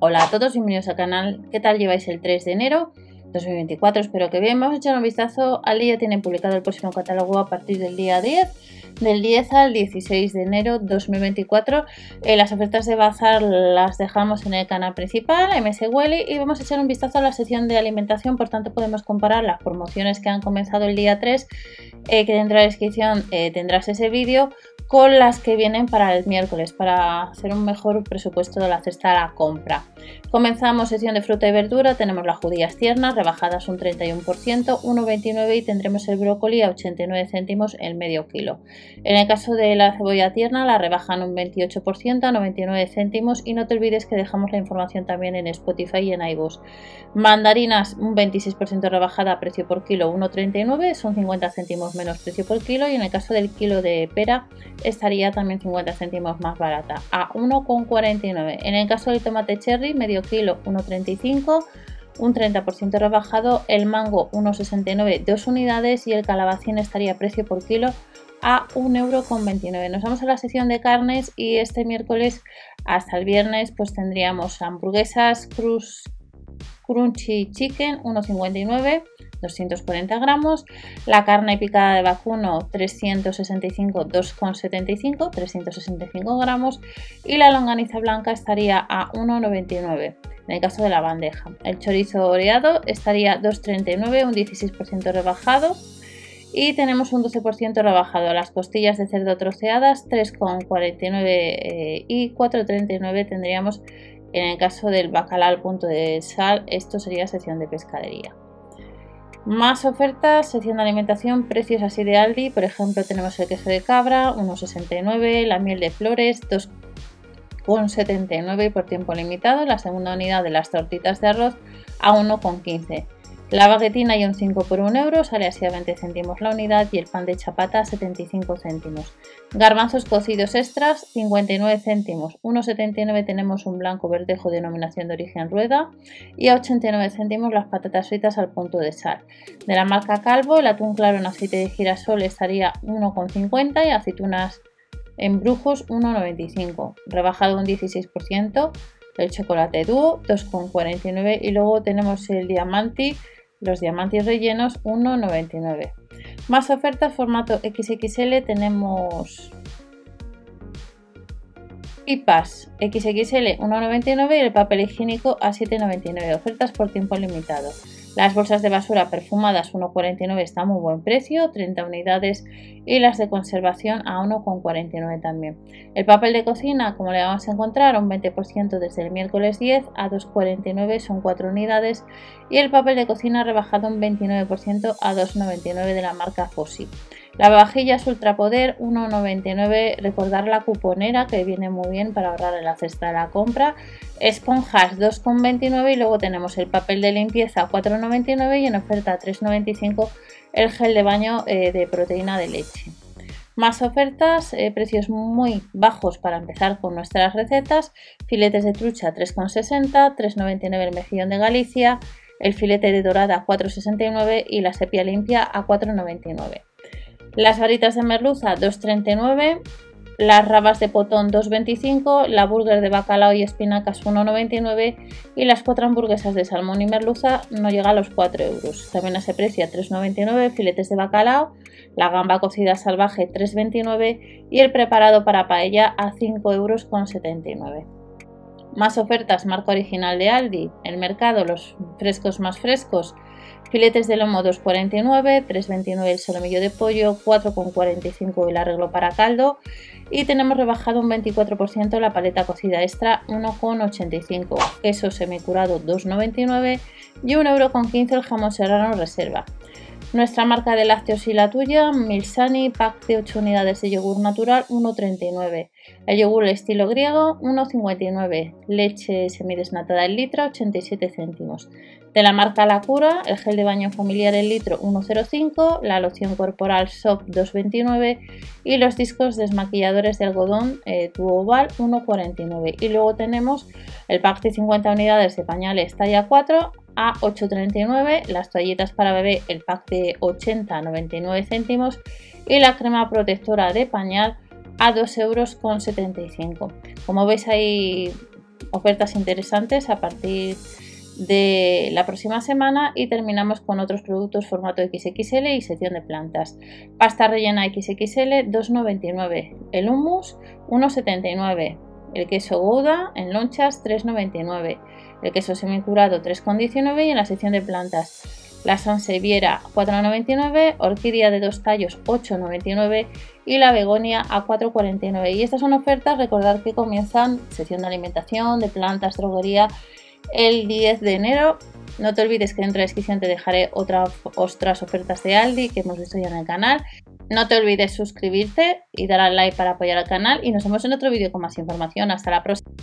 Hola a todos, bienvenidos al canal. ¿Qué tal lleváis el 3 de enero 2024? Espero que bien. Vamos a echar un vistazo al día. Tienen publicado el próximo catálogo a partir del día 10, del 10 al 16 de enero 2024. Eh, las ofertas de bazar las dejamos en el canal principal, MS Welly, y vamos a echar un vistazo a la sección de alimentación. Por tanto, podemos comparar las promociones que han comenzado el día 3, eh, que dentro de la descripción eh, tendrás ese vídeo con las que vienen para el miércoles para hacer un mejor presupuesto de la cesta a la compra. Comenzamos sesión de fruta y verdura, tenemos las judías tiernas rebajadas un 31%, 1,29 y tendremos el brócoli a 89 céntimos el medio kilo. En el caso de la cebolla tierna la rebajan un 28% a 99 céntimos y no te olvides que dejamos la información también en Spotify y en iVoox. Mandarinas un 26% rebajada a precio por kilo 1,39, son 50 céntimos menos precio por kilo y en el caso del kilo de pera estaría también 50 céntimos más barata, a 1,49. En el caso del tomate cherry, medio kilo 1,35 un 30% rebajado, el mango 1,69 dos unidades y el calabacín estaría a precio por kilo a 1,29€. Nos vamos a la sección de carnes y este miércoles hasta el viernes pues tendríamos hamburguesas cruz, crunchy chicken 1,59 240 gramos, la carne picada de vacuno 365, 2,75, 365 gramos y la longaniza blanca estaría a 1,99 en el caso de la bandeja. El chorizo oreado estaría 2,39, un 16% rebajado. Y tenemos un 12% rebajado. Las costillas de cerdo troceadas 3,49 eh, y 4,39 tendríamos en el caso del bacalao al punto de sal. Esto sería sección de pescadería. Más ofertas, sección de alimentación, precios así de Aldi. Por ejemplo, tenemos el queso de cabra, 1,69, la miel de flores, 2,79 por tiempo limitado. La segunda unidad de las tortitas de arroz a 1,15. La baguetina y un 5 por 1 euro sale así a 20 céntimos la unidad y el pan de chapata a 75 céntimos. Garbanzos cocidos extras 59 céntimos. 1,79 tenemos un blanco verdejo denominación de origen rueda y a 89 céntimos las patatas fritas al punto de sal. De la marca Calvo el atún claro en aceite de girasol estaría 1,50 y aceitunas en brujos 1,95. Rebajado un 16% el chocolate dúo 2,49 y luego tenemos el diamante los diamantes rellenos 1,99. Más ofertas formato XXL tenemos pipas XXL 1,99 y el papel higiénico a 7,99. Ofertas por tiempo limitado. Las bolsas de basura perfumadas 1,49 está a muy buen precio, 30 unidades y las de conservación a 1,49 también. El papel de cocina, como le vamos a encontrar, un 20% desde el miércoles 10 a 2,49 son 4 unidades y el papel de cocina rebajado un 29% a 2,99 de la marca Fossi. La vajilla Ultrapoder 1,99. Recordar la cuponera que viene muy bien para ahorrar en la cesta de la compra. Esponjas 2,29 y luego tenemos el papel de limpieza 4,99 y en oferta 3,95 el gel de baño eh, de proteína de leche. Más ofertas, eh, precios muy bajos para empezar con nuestras recetas. Filetes de trucha 3,60, 3,99 el mejillón de Galicia, el filete de dorada 4,69 y la sepia limpia a 4,99. Las varitas de merluza 2,39. Las rabas de potón 2,25. La burger de bacalao y espinacas 1,99. Y las cuatro hamburguesas de salmón y merluza no llega a los 4 euros. También a ese precio 3,99. Filetes de bacalao. La gamba cocida salvaje 3,29. Y el preparado para paella a 5 euros con 79. Más ofertas, marca original de Aldi. El mercado, los frescos más frescos Filetes de lomo 2,49, 3,29 el solomillo de pollo, 4,45 el arreglo para caldo y tenemos rebajado un 24% la paleta cocida extra 1,85, queso semicurado 2,99 y 1,15€ el jamón serrano reserva. Nuestra marca de lácteos y la tuya, Milsani, pack de 8 unidades de yogur natural, 1,39. El yogur estilo griego, 1,59. Leche semidesnatada el litro, 87 céntimos. De la marca La Cura, el gel de baño familiar el litro 1,05, la loción corporal SOP 2,29 y los discos desmaquilladores de algodón eh, tubo oval 1,49. Y luego tenemos el pack de 50 unidades de pañales talla 4 a 8,39, las toallitas para bebé el pack de 80 99 céntimos y la crema protectora de pañal a 2,75 euros. Como veis hay ofertas interesantes a partir de la próxima semana y terminamos con otros productos formato XXL y sección de plantas. Pasta rellena XXL 2,99, el hummus 1,79, el queso Gouda en lonchas 3,99, el queso semicurado 3,19 y en la sección de plantas la Sanseviera 4,99, Orquídea de dos tallos 8,99 y la Begonia a 4,49. Y estas son ofertas, recordad que comienzan sección de alimentación, de plantas, droguería el 10 de enero. No te olvides que dentro de la descripción te dejaré otras ofertas de Aldi que hemos visto ya en el canal. No te olvides suscribirte y dar al like para apoyar al canal y nos vemos en otro vídeo con más información. Hasta la próxima.